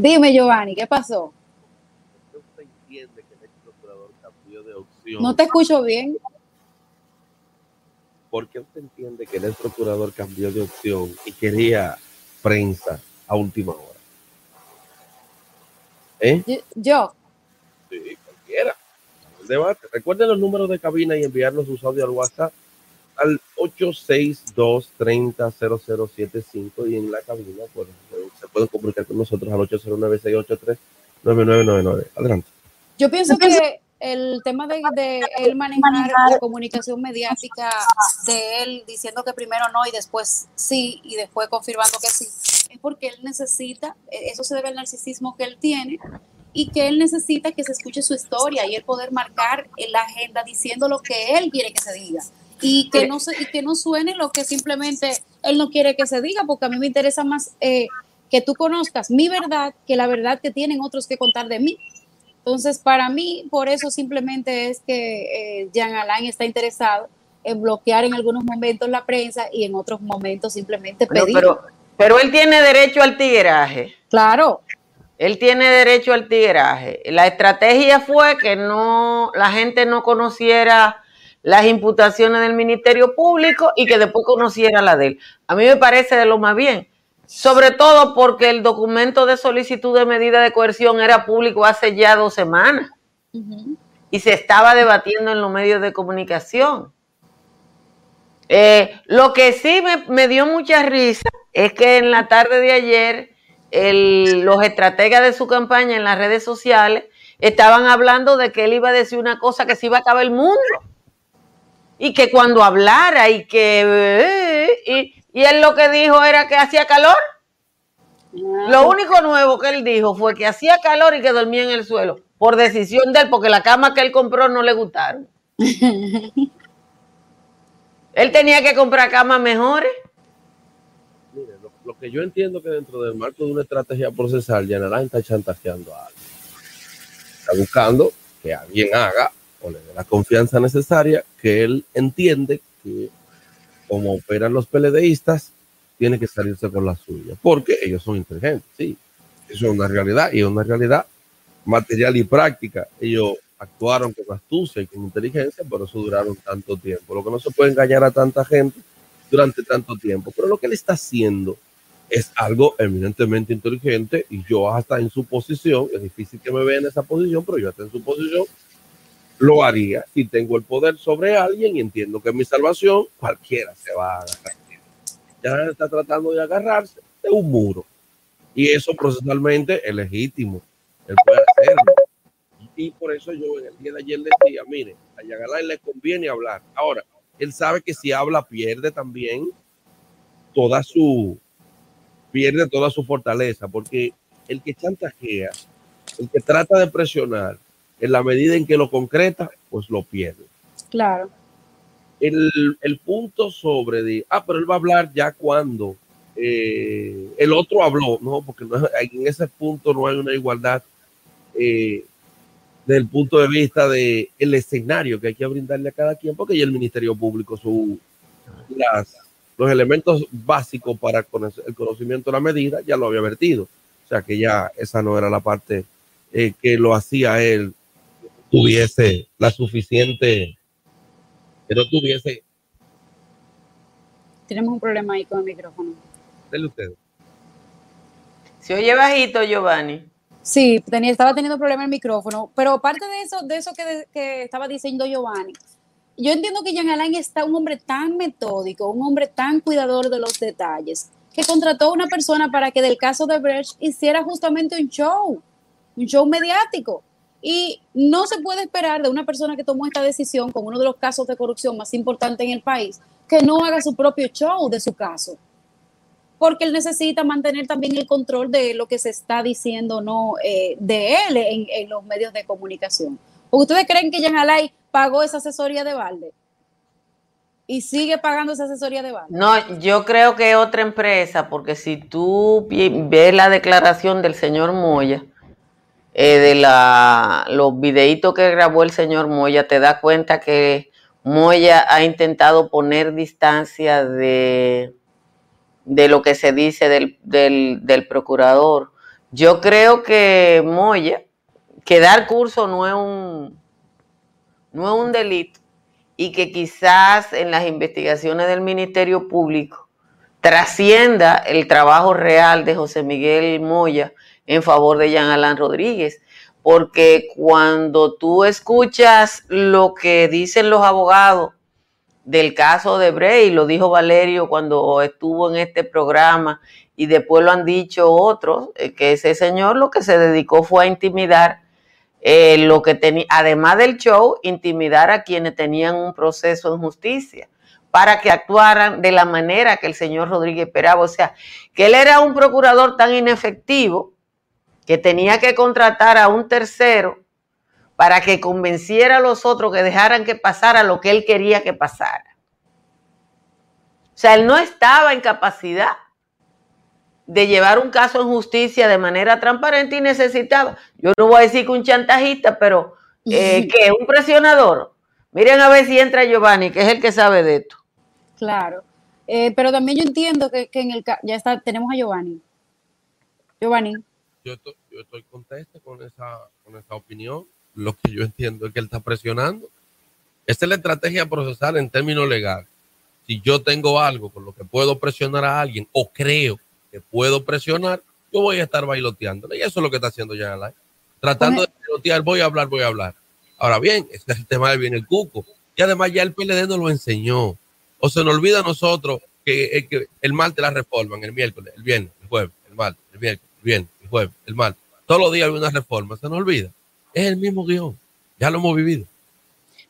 Dime, Giovanni, ¿qué pasó? usted entiende que el ex procurador cambió de opción? No te escucho bien. ¿Por qué usted entiende que el ex procurador cambió de opción y quería prensa a última hora? ¿Eh? Yo- Yo, Sí, cualquiera. El debate. Recuerden los números de cabina y enviarnos sus audios al WhatsApp al 862-300075 y en la cabina pues, se pueden comunicar con nosotros al 809-683-9999. Adelante. yo pienso que el tema de, de él manejar la comunicación mediática de él diciendo que primero no y después sí y después confirmando que sí, es porque él necesita, eh, eso se debe al narcisismo que él tiene y que él necesita que se escuche su historia y él poder marcar en la agenda diciendo lo que él quiere que se diga y que no se, y que no suene lo que simplemente él no quiere que se diga porque a mí me interesa más eh, que tú conozcas mi verdad que la verdad que tienen otros que contar de mí. Entonces, para mí, por eso simplemente es que eh, Jean Alain está interesado en bloquear en algunos momentos la prensa y en otros momentos simplemente Pero, pedir. pero, pero él tiene derecho al tigueraje. claro, Él tiene derecho al tigueraje. La estrategia fue que no, la gente no conociera las imputaciones del Ministerio Público y que después conociera la de él. A mí me parece de lo más bien. Sobre todo porque el documento de solicitud de medida de coerción era público hace ya dos semanas y se estaba debatiendo en los medios de comunicación. Eh, lo que sí me, me dio mucha risa es que en la tarde de ayer el- los estrategas de su campaña en las redes sociales estaban hablando de que él iba a decir una cosa que se iba a acabar el mundo y que cuando hablara y que eh, y, y él lo que dijo era que hacía calor. Lo único nuevo que él dijo fue que hacía calor y que dormía en el suelo por decisión de él porque la cama que él compró no le gustaron. él tenía que comprar camas mejores. Mire, lo, lo que yo entiendo que dentro del marco de una estrategia procesal, Yanarán está chantajeando a alguien. Está buscando que alguien haga o le dé la confianza necesaria que él entiende que como operan los PLDistas, tiene que salirse con la suya, porque ellos son inteligentes, sí. Eso es una realidad y es una realidad material y práctica. Ellos actuaron con astucia y con inteligencia, por eso duraron tanto tiempo. Lo que no se puede engañar a tanta gente durante tanto tiempo. Pero lo que él está haciendo es algo eminentemente inteligente y yo hasta en su posición, es difícil que me vea en esa posición, pero yo hasta en su posición lo haría si tengo el poder sobre alguien y entiendo que mi salvación, cualquiera se va a agarrar. Ya está tratando de agarrarse de un muro. Y eso procesalmente es legítimo. Él puede hacerlo. Y por eso yo en el día de ayer decía, mire, a Yagalay le conviene hablar. Ahora, él sabe que si habla pierde también toda su pierde toda su fortaleza, porque el que chantajea, el que trata de presionar, en la medida en que lo concreta, pues lo pierde. claro. El, el punto sobre de, ah, pero él va a hablar ya cuando eh, el otro habló, no, porque no, en ese punto no hay una igualdad eh, desde el punto de vista de el escenario que hay que brindarle a cada quien, porque ya el Ministerio Público su, las, los elementos básicos para conocer- el conocimiento de la medida ya lo había vertido. O sea que ya esa no era la parte eh, que lo hacía él tuviese la suficiente, que no tuviese, Tenemos un problema ahí con el micrófono. denle ustedes. Se oye bajito, Giovanni. Sí, tenía, estaba teniendo problema el micrófono, pero aparte de eso, de eso que, de- que estaba diciendo Giovanni, yo entiendo que Jean Alain está un hombre tan metódico, un hombre tan cuidador de los detalles, que contrató a una persona para que del caso de Brecht hiciera justamente un show, un show mediático. Y no se puede esperar de una persona que tomó esta decisión con uno de los casos de corrupción más importantes en el país, que no haga su propio show de su caso. porque él necesita mantener también el control de lo que se está diciendo no eh, de él en, los medios de comunicación. ¿Ustedes creen que Jan Alay pagó esa asesoría de balde? y sigue pagando esa asesoría de balde. No, yo creo que otra empresa, porque si tú ves la declaración del señor Moya, eh, de la, los videitos que grabó el señor Moya, te das cuenta que Moya ha intentado poner distancia de, de lo que se dice del, del, procurador. Yo creo que Moya, que dar curso no es un, no es un delito y que quizás en las investigaciones del Ministerio Público trascienda el trabajo real de José Miguel Moya en favor de Jean Alain Rodríguez. Porque cuando tú escuchas lo que dicen los abogados del caso de Bray, lo dijo Valerio cuando estuvo en este programa y después lo han dicho otros, eh, que ese señor lo que se dedicó fue a intimidar eh, lo que tenía, además del show, intimidar a quienes tenían un proceso en justicia para que actuaran de la manera que el señor Rodríguez esperaba. O sea, que él era un procurador tan inefectivo que tenía que contratar a un tercero para que convenciera a los otros que dejaran que pasara lo que él quería que pasara. O sea, él no estaba en capacidad de llevar un caso en justicia de manera transparente y necesitaba, yo no voy a decir que un chantajista, pero eh, que un presionador. Miren a ver si entra Giovanni, que es el que sabe de esto. Claro, eh, pero también yo entiendo que, en el ya está, tenemos a Giovanni. Giovanni yo estoy, yo estoy contento con esa, con esa opinión. Lo que yo entiendo es que él está presionando. Esta es la estrategia procesal en términos legales. Si yo tengo algo con lo que puedo presionar a alguien o creo que puedo presionar, yo voy a estar bailoteándole. Y eso es lo que está haciendo Jan Alain. Tratando de bailotear, voy a hablar, voy a hablar. Ahora bien, este es el tema de bien el cuco. Y además ya el PLD nos lo enseñó. O se nos olvida a nosotros que, que el martes la reforman, el miércoles, el viernes, el jueves, el martes, el miércoles, el viernes jueves, el mal. Todos los días hay una reforma, se nos olvida. Es el mismo guion, ya lo hemos vivido.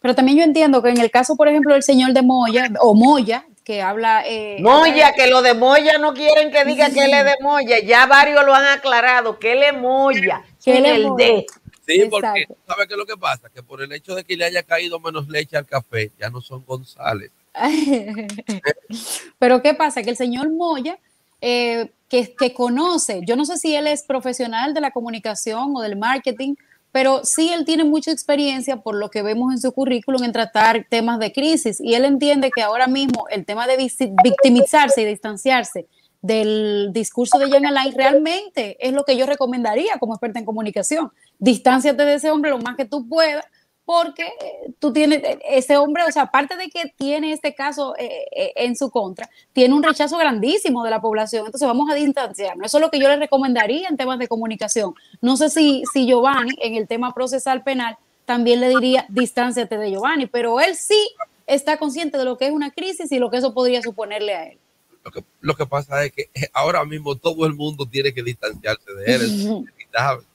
Pero también yo entiendo que en el caso, por ejemplo, del señor de Moya, o Moya, que habla... Eh, Moya, que lo de Moya no quieren que diga que él es de Moya, ya varios lo han aclarado, que él es Moya, que él es el de... Sí, porque ¿sabe qué es lo que pasa? Que por el hecho de que le haya caído menos leche al café, ya no son González. Pero ¿qué pasa? Que el señor Moya eh, que, conoce, yo no sé si él es profesional de la comunicación o del marketing, pero sí él tiene mucha experiencia por lo que vemos en su currículum en tratar temas de crisis y él entiende que ahora mismo el tema de victimizarse y distanciarse del discurso de Jan Alain realmente es lo que yo recomendaría como experta en comunicación. Distánciate de ese hombre lo más que tú puedas porque eh, tú tienes, eh, ese hombre, o sea, aparte de que tiene este caso eh, en su contra, tiene un rechazo grandísimo de la población, entonces vamos a distanciarnos. Eso es lo que yo le recomendaría en temas de comunicación. No sé si, si Giovanni, en el tema procesal penal, también le diría, distánciate de Giovanni, pero él sí está consciente de lo que es una crisis y lo que eso podría suponerle a él. Lo que, lo que pasa es que ahora mismo todo el mundo tiene que distanciarse de él, es inevitable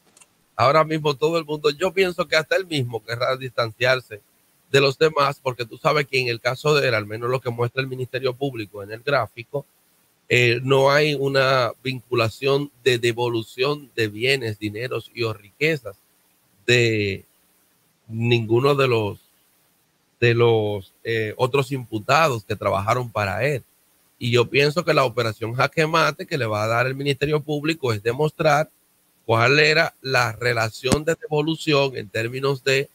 ahora mismo todo el mundo, yo pienso que hasta él mismo querrá distanciarse de los demás, porque tú sabes que en el caso de él, al menos lo que muestra el Ministerio Público en el gráfico, eh, no hay una vinculación de devolución de bienes, dineros y o riquezas de ninguno de los de los eh, otros imputados que trabajaron para él. Y yo pienso que la operación jaque mate que le va a dar el Ministerio Público es demostrar cuál era la relación de devolución en términos de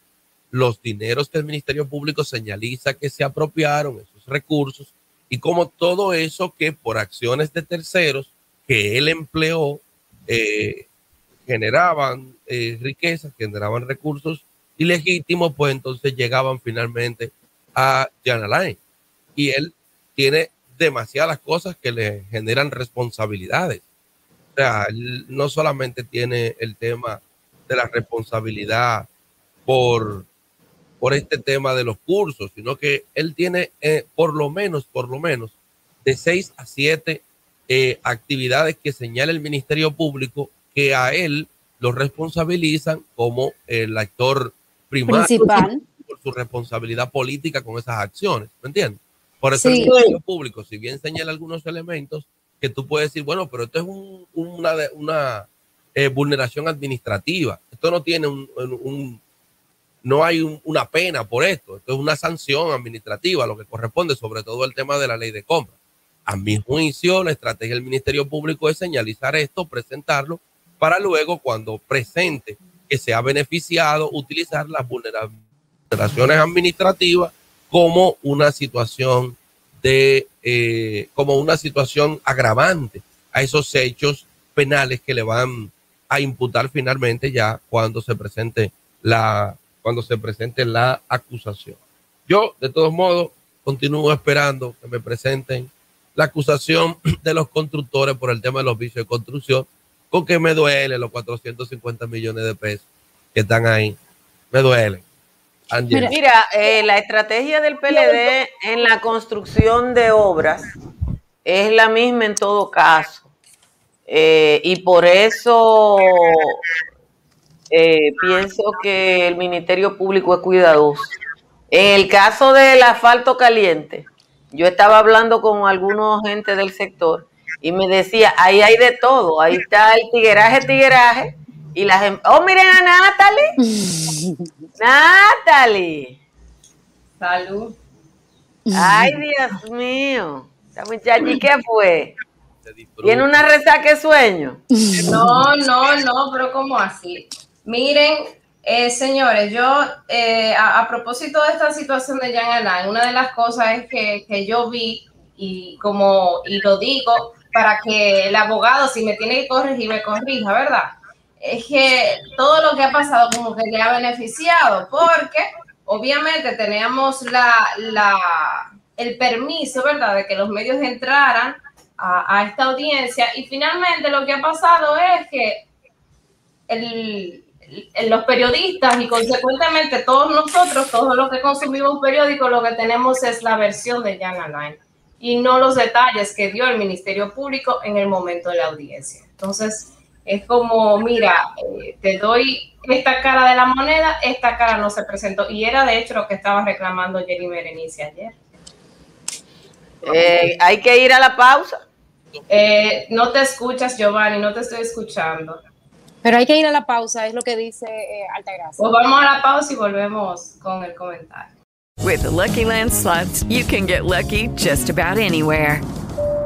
los dineros que el Ministerio Público señaliza que se apropiaron, esos recursos, y cómo todo eso que por acciones de terceros que él empleó eh, generaban eh, riquezas, generaban recursos ilegítimos, pues entonces llegaban finalmente a Jan Alain. Y él tiene demasiadas cosas que le generan responsabilidades sea, no solamente tiene el tema de la responsabilidad por, por este tema de los cursos, sino que él tiene eh, por lo menos, por lo menos, de seis a siete eh, actividades que señala el Ministerio Público que a él lo responsabilizan como el actor primario Principal. por su responsabilidad política con esas acciones, ¿me entiendes? Por eso el Ministerio Público, si bien señala algunos elementos, que tú puedes decir, bueno, pero esto es una, una eh, vulneración administrativa. Esto no tiene un, no hay una pena por esto. Esto es una sanción administrativa, lo que corresponde, sobre todo el tema de la ley de compra. A mi juicio, la estrategia del Ministerio Público es señalizar esto, presentarlo, para luego, cuando presente que se ha beneficiado, utilizar las vulneraciones administrativas como una situación de, eh, como una situación agravante a esos hechos penales que le van a imputar finalmente ya cuando se presente la, cuando se presente la acusación. Yo, de todos modos, continúo esperando que me presenten la acusación de los constructores por el tema de los vicios de construcción, con que me duele los 450 millones de pesos que están ahí. Me duele. Mira, eh, la estrategia del PLD en la construcción de obras es la misma en todo caso. Eh, y por eso eh, pienso que el Ministerio Público es cuidadoso. En el caso del asfalto caliente, yo estaba hablando con algunos gente del sector y me decía, ahí hay de todo, ahí está el tigueraje, tigueraje, y la gente, oh, miren a Natalie, Natalie. Salud. Ay, Dios mío, esta muchacha, qué fue? ¿Tiene una resaca de sueño? No, no, no, pero ¿cómo así? Miren, eh, señores, yo, eh, a, propósito de esta situación de Jan Alain, una de las cosas es que, yo vi, y como, y lo digo, para que el abogado, si me tiene que corregir, me corrija, ¿verdad? Es que todo lo que ha pasado como que le ha beneficiado, porque obviamente teníamos la, la, el permiso, ¿verdad?, de que los medios entraran a, a esta audiencia, y finalmente lo que ha pasado es que el, los periodistas y consecuentemente todos nosotros, todos los que consumimos periódicos, lo que tenemos es la versión de Jan Alain y no los detalles que dio el Ministerio Público en el momento de la audiencia. Entonces, es como, mira, eh, te doy esta cara de la moneda, esta cara no se presentó. Y era de hecho lo que estaba reclamando Jerry Merenice ayer. Eh, hay que ir a la pausa. Eh, no te escuchas, Giovanni, no te estoy escuchando. Pero hay que ir a la pausa, es lo que dice eh, Altagracia. Pues vamos a la pausa y volvemos con el comentario. With the Lucky Land slots, you can get lucky just about anywhere.